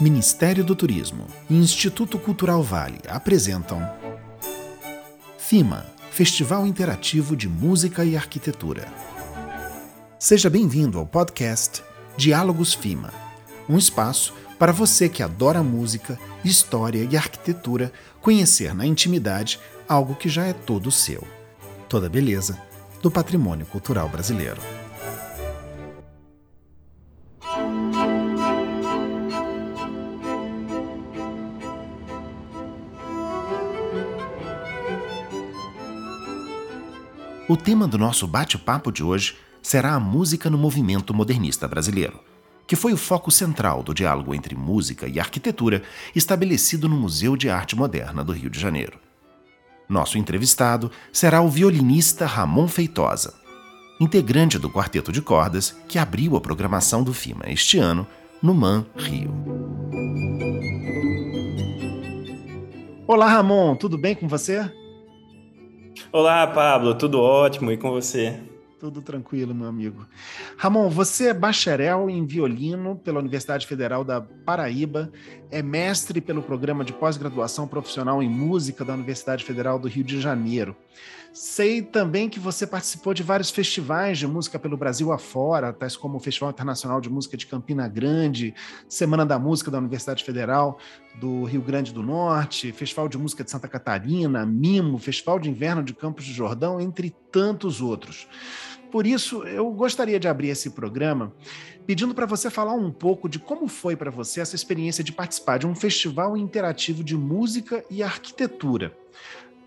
Ministério do Turismo e Instituto Cultural Vale apresentam FIMA Festival Interativo de Música e Arquitetura. Seja bem-vindo ao podcast Diálogos FIMA, um espaço para você que adora música, história e arquitetura conhecer na intimidade algo que já é todo seu. Toda beleza do patrimônio cultural brasileiro. O tema do nosso bate-papo de hoje será a música no movimento modernista brasileiro, que foi o foco central do diálogo entre música e arquitetura estabelecido no Museu de Arte Moderna do Rio de Janeiro. Nosso entrevistado será o violinista Ramon Feitosa, integrante do quarteto de cordas que abriu a programação do FIMA este ano no MAN Rio. Olá, Ramon, tudo bem com você? Olá, Pablo, tudo ótimo e com você? Tudo tranquilo, meu amigo. Ramon, você é bacharel em violino pela Universidade Federal da Paraíba, é mestre pelo programa de pós-graduação profissional em música da Universidade Federal do Rio de Janeiro. Sei também que você participou de vários festivais de música pelo Brasil afora, tais como o Festival Internacional de Música de Campina Grande, Semana da Música da Universidade Federal do Rio Grande do Norte, Festival de Música de Santa Catarina, Mimo, Festival de Inverno de Campos de Jordão, entre tantos outros. Por isso, eu gostaria de abrir esse programa pedindo para você falar um pouco de como foi para você essa experiência de participar de um festival interativo de música e arquitetura.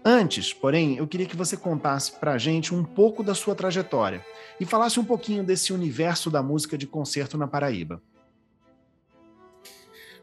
Antes, porém, eu queria que você contasse para a gente um pouco da sua trajetória e falasse um pouquinho desse universo da música de concerto na Paraíba.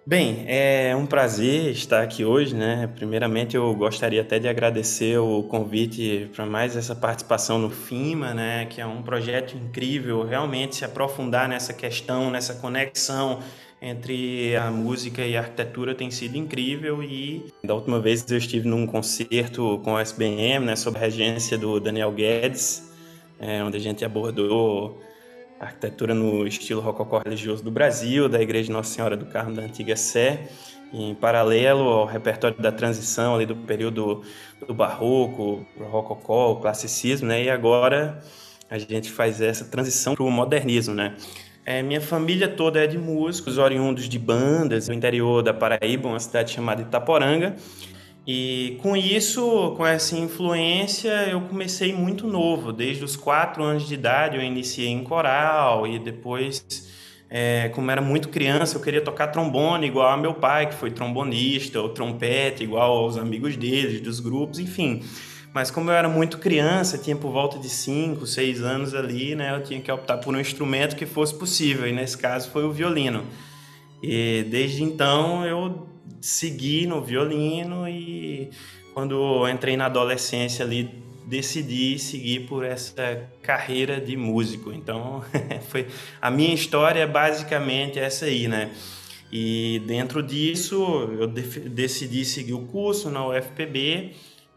Bem, é um prazer estar aqui hoje, né? Primeiramente, eu gostaria até de agradecer o convite para mais essa participação no FIMA, né? Que é um projeto incrível, realmente se aprofundar nessa questão, nessa conexão entre a música e a arquitetura tem sido incrível e da última vez eu estive num concerto com o SBM, né, sob a regência do Daniel Guedes, é, onde a gente abordou arquitetura no estilo rococó religioso do Brasil, da Igreja Nossa Senhora do Carmo da Antiga Sé, em paralelo ao repertório da transição ali do período do barroco, o rococó, o classicismo, né? E agora a gente faz essa transição para o modernismo, né? É, minha família toda é de músicos, oriundos de bandas, no interior da Paraíba, uma cidade chamada Itaporanga. E com isso, com essa influência, eu comecei muito novo. Desde os quatro anos de idade, eu iniciei em coral e depois, é, como era muito criança, eu queria tocar trombone igual a meu pai, que foi trombonista, ou trompete igual aos amigos deles, dos grupos, enfim. Mas como eu era muito criança, tinha por volta de 5, 6 anos ali, né, eu tinha que optar por um instrumento que fosse possível, e nesse caso foi o violino. E desde então eu segui no violino e quando entrei na adolescência ali decidi seguir por essa carreira de músico. Então, foi a minha história é basicamente essa aí, né? E dentro disso, eu decidi seguir o curso na UFPB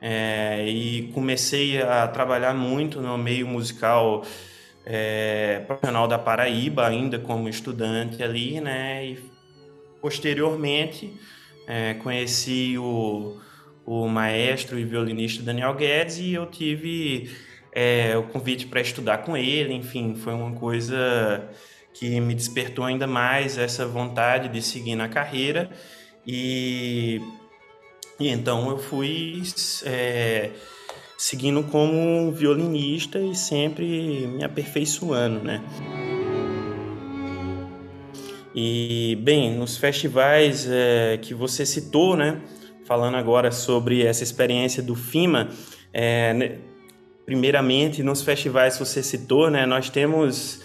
é, e comecei a trabalhar muito no meio musical é, profissional da Paraíba, ainda como estudante ali, né? E posteriormente é, conheci o, o maestro e violinista Daniel Guedes e eu tive é, o convite para estudar com ele. Enfim, foi uma coisa que me despertou ainda mais essa vontade de seguir na carreira e, e então eu fui é, seguindo como violinista e sempre me aperfeiçoando, né? E, bem, nos festivais é, que você citou, né, falando agora sobre essa experiência do FIMA, é, primeiramente, nos festivais que você citou, né, nós temos,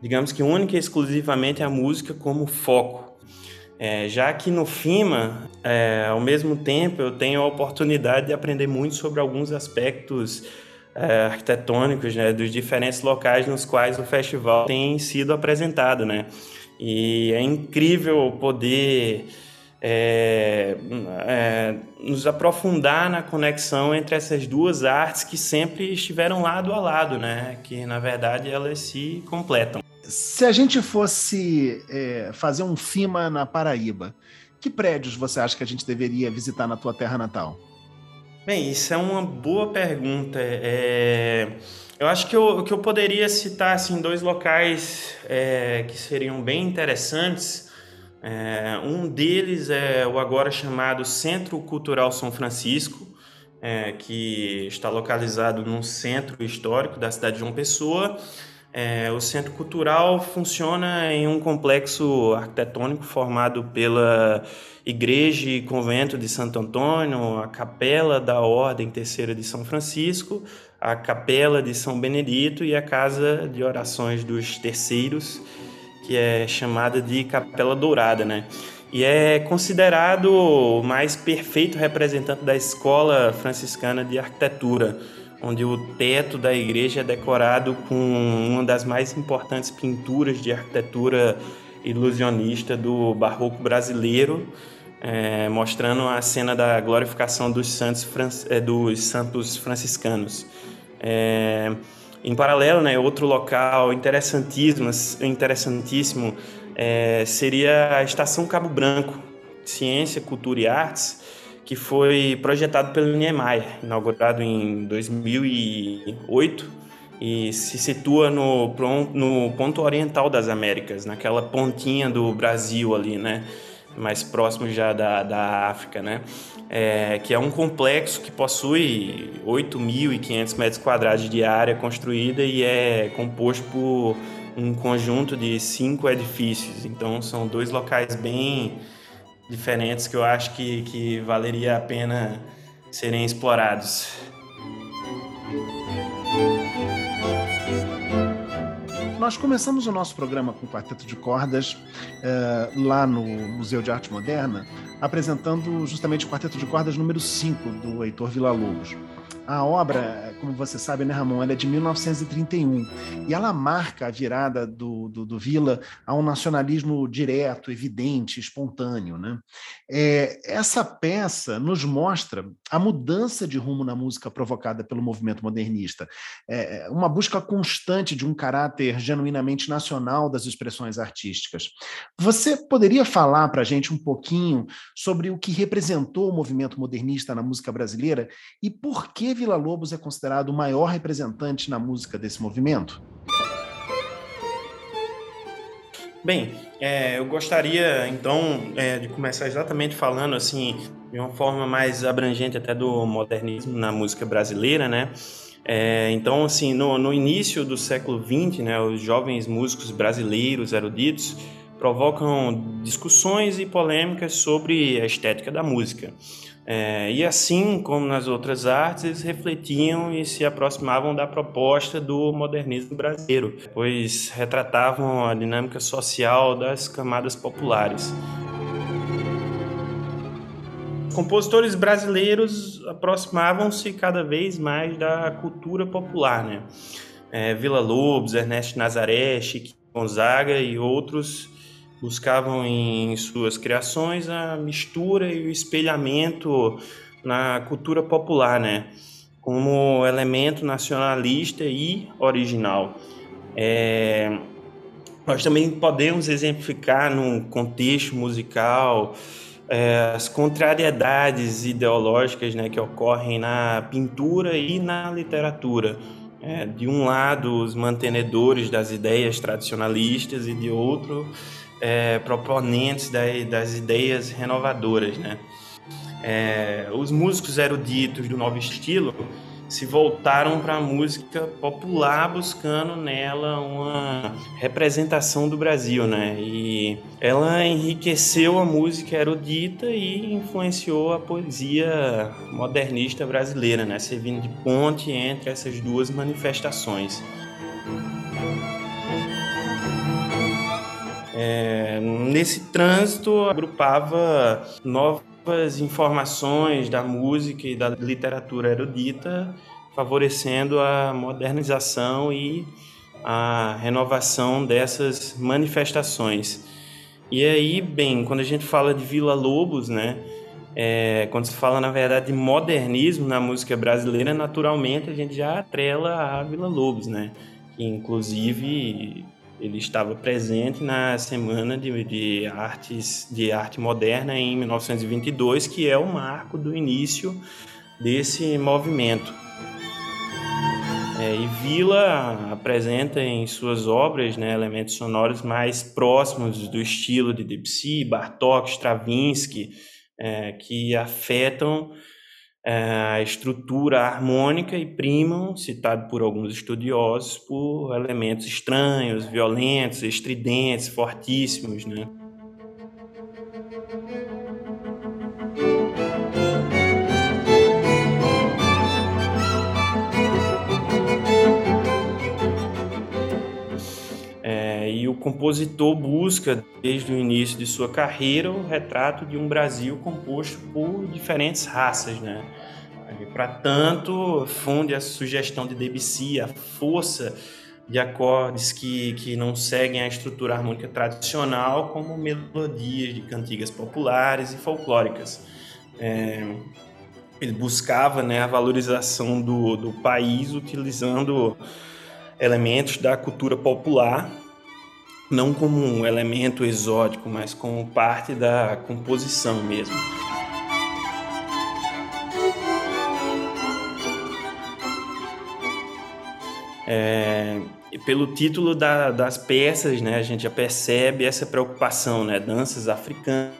digamos que única e exclusivamente a música como foco. É, já que no FIMA, é, ao mesmo tempo, eu tenho a oportunidade de aprender muito sobre alguns aspectos é, arquitetônicos né, dos diferentes locais nos quais o festival tem sido apresentado, né? E é incrível poder é, é, nos aprofundar na conexão entre essas duas artes que sempre estiveram lado a lado, né? Que na verdade elas se completam. Se a gente fosse é, fazer um FIMA na Paraíba, que prédios você acha que a gente deveria visitar na tua terra natal? Bem, isso é uma boa pergunta. É... Eu acho que eu, que eu poderia citar assim, dois locais é, que seriam bem interessantes. É, um deles é o agora chamado Centro Cultural São Francisco, é, que está localizado no centro histórico da cidade de João Pessoa. É, o Centro Cultural funciona em um complexo arquitetônico formado pela Igreja e Convento de Santo Antônio, a Capela da Ordem Terceira de São Francisco, a Capela de São Benedito e a Casa de Orações dos Terceiros, que é chamada de Capela Dourada, né? E é considerado o mais perfeito representante da escola franciscana de arquitetura, onde o teto da igreja é decorado com uma das mais importantes pinturas de arquitetura ilusionista do barroco brasileiro, é, mostrando a cena da glorificação dos santos, é, dos santos franciscanos. É, em paralelo, né, outro local interessantíssimo, interessantíssimo é, seria a Estação Cabo Branco, Ciência, Cultura e Artes, que foi projetado pelo Niemeyer, inaugurado em 2008 e se situa no, no ponto oriental das Américas, naquela pontinha do Brasil ali, né? mais próximo já da, da África, né? É, que é um complexo que possui 8.500 metros quadrados de área construída e é composto por um conjunto de cinco edifícios. Então, são dois locais bem diferentes que eu acho que, que valeria a pena serem explorados. Nós começamos o nosso programa com quarteto de cordas uh, lá no Museu de Arte Moderna, apresentando justamente o quarteto de cordas número 5 do Heitor Villa-Lobos. A obra, como você sabe, né, Ramon, ela é de 1931 e ela marca a virada do, do, do Vila a um nacionalismo direto, evidente, espontâneo. Né? É, essa peça nos mostra a mudança de rumo na música provocada pelo movimento modernista, é, uma busca constante de um caráter genuinamente nacional das expressões artísticas. Você poderia falar para a gente um pouquinho sobre o que representou o movimento modernista na música brasileira e por que Vila Lobos é considerado o maior representante na música desse movimento? Bem, é, eu gostaria então é, de começar exatamente falando assim de uma forma mais abrangente até do modernismo na música brasileira, né? É, então, assim, no, no, início do século XX, né, os jovens músicos brasileiros eruditos provocam discussões e polêmicas sobre a estética da música. É, e assim como nas outras artes, eles refletiam e se aproximavam da proposta do modernismo brasileiro, pois retratavam a dinâmica social das camadas populares. Compositores brasileiros aproximavam-se cada vez mais da cultura popular, né? É, Vila Lobos, Ernesto Nazaré, Chico Gonzaga e outros buscavam em suas criações a mistura e o espelhamento na cultura popular, né? Como elemento nacionalista e original. É... Nós também podemos exemplificar no contexto musical é, as contrariedades ideológicas né, que ocorrem na pintura e na literatura. É, de um lado, os mantenedores das ideias tradicionalistas e de outro, é, proponentes das, das, ideias renovadoras, né? É, os músicos eruditos do novo estilo se voltaram para a música popular buscando nela uma representação do Brasil, né? E ela enriqueceu a música erudita e influenciou a poesia modernista brasileira, né? Servindo de ponte entre essas duas manifestações. É, nesse trânsito, agrupava novas informações da música e da literatura erudita, favorecendo a modernização e a renovação dessas manifestações. E aí, bem, quando a gente fala de Vila Lobos, né, é, quando se fala, na verdade, de modernismo na música brasileira, naturalmente a gente já atrela a Vila Lobos, né, que inclusive Ele estava presente na Semana de, de, Artes de Arte Moderna em 1922, que é o marco do início desse movimento. É, e Vila apresenta em suas obras né, elementos sonoros mais próximos do estilo de Debussy, Bartók, Stravinsky, é, que afetam a estrutura harmônica e primam, citado por alguns estudiosos, por elementos estranhos, violentos, estridentes, fortíssimos, né? Compositor busca, desde o início de sua carreira, o retrato de um Brasil composto por diferentes raças, né? Para tanto, funde a sugestão de Debussy, a força de acordes que, que não seguem a estrutura harmônica tradicional, como melodias de cantigas populares e folclóricas. É, ele buscava né, a valorização do, do país utilizando elementos da cultura popular não como um elemento exótico, mas como parte da composição mesmo. É, pelo título da, das peças, né, a gente já percebe essa preocupação, né, danças africanas,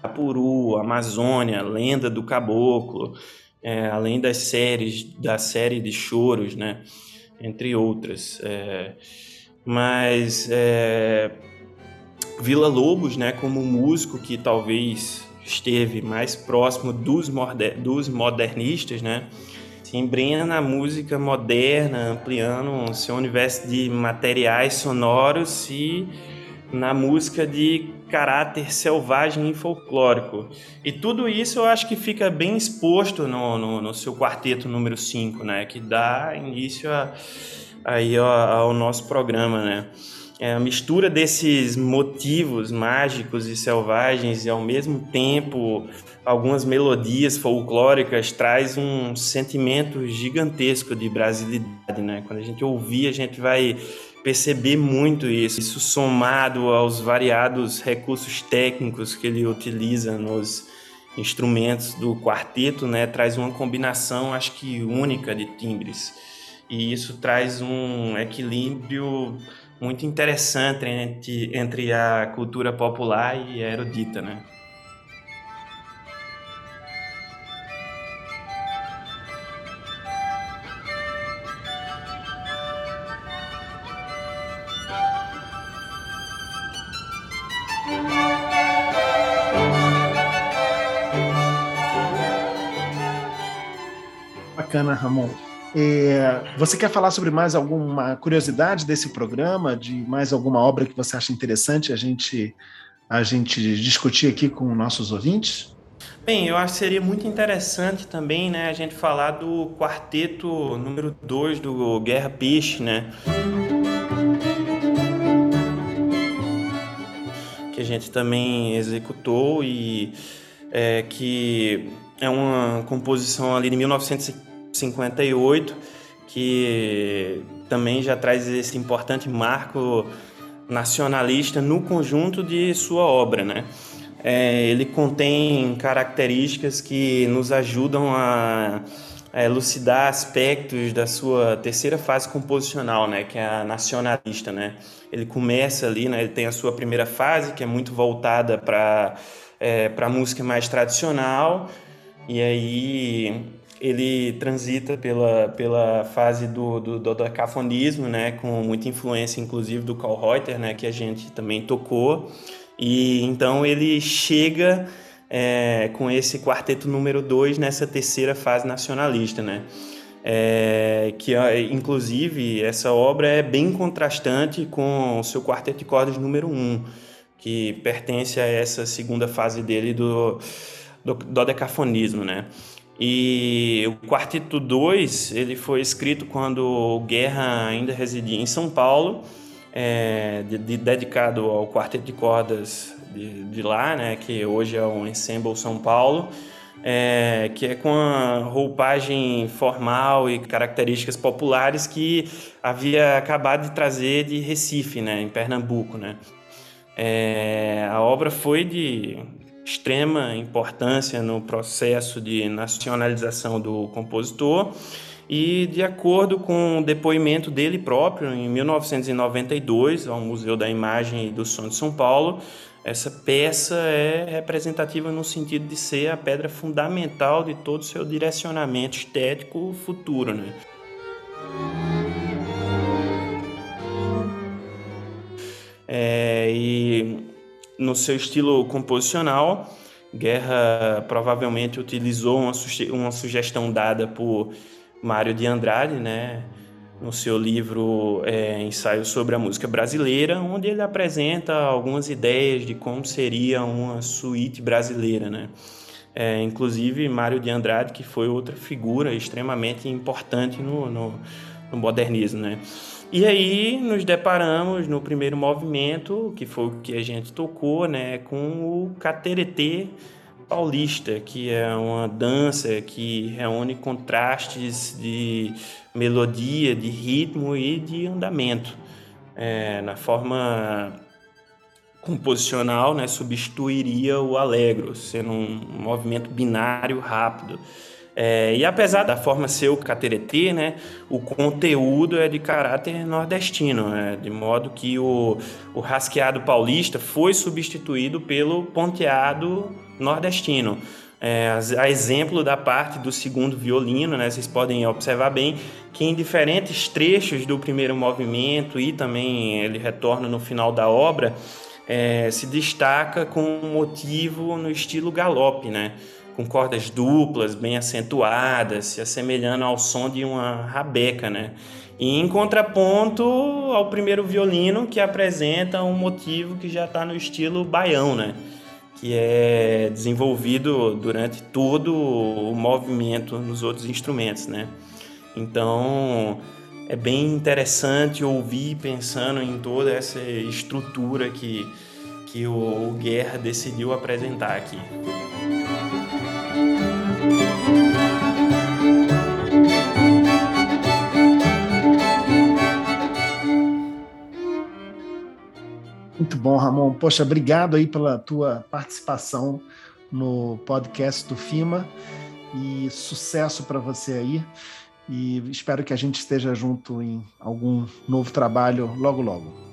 Apuru, Amazônia, Lenda do Caboclo, é, além das séries, da série de choros, né, entre outras. É, mas é, Vila Lobos, né, como músico que talvez esteve mais próximo dos, dos modernistas, né, se embrena na música moderna, ampliando seu universo de materiais sonoros e na música de caráter selvagem e folclórico. E tudo isso eu acho que fica bem exposto no, no, no seu quarteto número 5, né, que dá início a aí ao, ao nosso programa, né? É a mistura desses motivos mágicos e selvagens e ao mesmo tempo algumas melodias folclóricas traz um sentimento gigantesco de brasilidade, né? Quando a gente ouvir, a gente vai perceber muito isso. Isso somado aos variados recursos técnicos que ele utiliza nos instrumentos do quarteto, né? Traz uma combinação, acho que única de timbres e isso traz um equilíbrio muito interessante entre, entre a cultura popular e a erudita, né? Bacana, Ramon. É, você quer falar sobre mais alguma curiosidade desse programa, de mais alguma obra que você acha interessante a gente, a gente discutir aqui com nossos ouvintes? Bem, eu acho que seria muito interessante também né, a gente falar do quarteto número 2 do Guerra Peixe, né? Que a gente também executou e é, que é uma composição ali de 1950 58, que também já traz esse importante marco nacionalista no conjunto de sua obra, né? É, ele contém características que nos ajudam a, a, elucidar aspectos da sua terceira fase composicional, né, que é a nacionalista, né? Ele começa ali, né, ele tem a sua primeira fase que é muito voltada para é, para música mais tradicional e aí ele transita pela, pela fase do, do, do dodecafonismo, né, com muita influência, inclusive, do Karl Reuter, né, que a gente também tocou. E então ele chega é, com esse quarteto número 2 nessa terceira fase nacionalista, né? É, que inclusive essa obra é bem contrastante com o seu quarteto de cordas número 1, um, que pertence a essa segunda fase dele do, do dodecafonismo, né? E o Quarteto 2 ele foi escrito quando Guerra ainda residia em São Paulo, é, de, de, dedicado ao Quarteto de Cordas de, de, lá, né, que hoje é o Ensemble São Paulo. é, que é com a roupagem formal e características populares que havia acabado de trazer de Recife, né, em Pernambuco. Né. É, a obra foi de extrema importância no processo de nacionalização do compositor e de acordo com o depoimento dele próprio em 1992 ao Museu da Imagem e do Som de São Paulo, essa peça é representativa no sentido de ser a pedra fundamental de todo o seu direcionamento estético futuro, né? É, e no seu estilo composicional, Guerra provavelmente utilizou uma, uma sugestão dada por Mário de Andrade, né? no seu livro é, Ensaio sobre a Música Brasileira, onde ele apresenta algumas ideias de como seria uma suíte brasileira, né? É, inclusive Mário de Andrade, que foi outra figura extremamente importante no, no, no modernismo, né? E aí nos deparamos no primeiro movimento, que foi o que a gente tocou, né, com o cateretê paulista, que é uma dança que reúne contrastes de melodia, de ritmo e de andamento. É, na forma composicional, né, substituiria o allegro, sendo um movimento binário rápido. É, e apesar da forma ser o cateretê, né, o conteúdo é de caráter nordestino, né, de modo que o, o rasqueado paulista foi substituído pelo ponteado nordestino. É, a exemplo da parte do segundo violino, né, vocês podem observar bem que em diferentes trechos do primeiro movimento e também ele retorna no final da obra, é, se destaca com um motivo no estilo galope, né? Com cordas duplas, bem acentuadas, se assemelhando ao som de uma rabeca, né? E em contraponto ao primeiro violino, que apresenta um motivo que já está no estilo baião, né? Que é desenvolvido durante todo o movimento nos outros instrumentos, né? Então é bem interessante ouvir pensando em toda essa estrutura que, que o Guerra decidiu apresentar aqui. Bom, Ramon. Poxa, obrigado aí pela tua participação no podcast do FIMA e sucesso para você aí. E espero que a gente esteja junto em algum novo trabalho logo logo.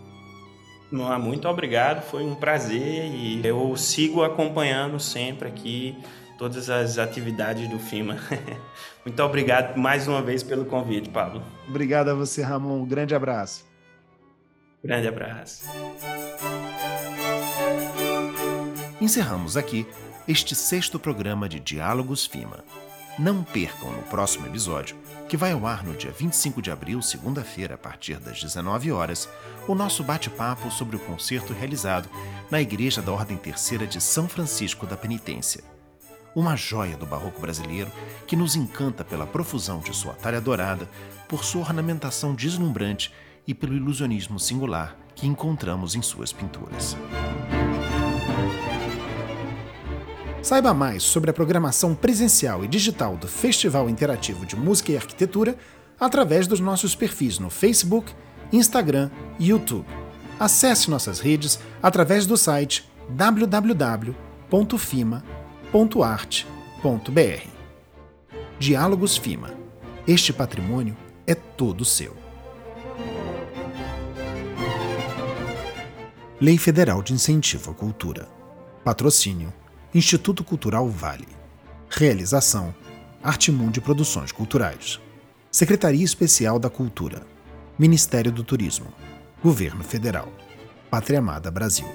Muito obrigado, foi um prazer e eu sigo acompanhando sempre aqui todas as atividades do FIMA. Muito obrigado mais uma vez pelo convite, Pablo. Obrigado a você, Ramon. Um grande abraço. Grande abraço. Encerramos aqui este sexto programa de Diálogos FIMA. Não percam no próximo episódio, que vai ao ar no dia 25 de abril, segunda-feira, a partir das 19 horas, o nosso bate-papo sobre o concerto realizado na Igreja da Ordem Terceira de São Francisco da Penitência. Uma joia do barroco brasileiro que nos encanta pela profusão de sua talha dourada, por sua ornamentação deslumbrante e pelo ilusionismo singular que encontramos em suas pinturas. Saiba mais sobre a programação presencial e digital do Festival Interativo de Música e Arquitetura através dos nossos perfis no Facebook, Instagram e YouTube. Acesse nossas redes através do site www.fima.art.br. Diálogos FIMA. Este patrimônio é todo seu. Lei Federal de Incentivo à Cultura. Patrocínio Instituto Cultural Vale. Realização: Artimundi Produções Culturais. Secretaria Especial da Cultura. Ministério do Turismo. Governo Federal. Pátria Amada Brasil.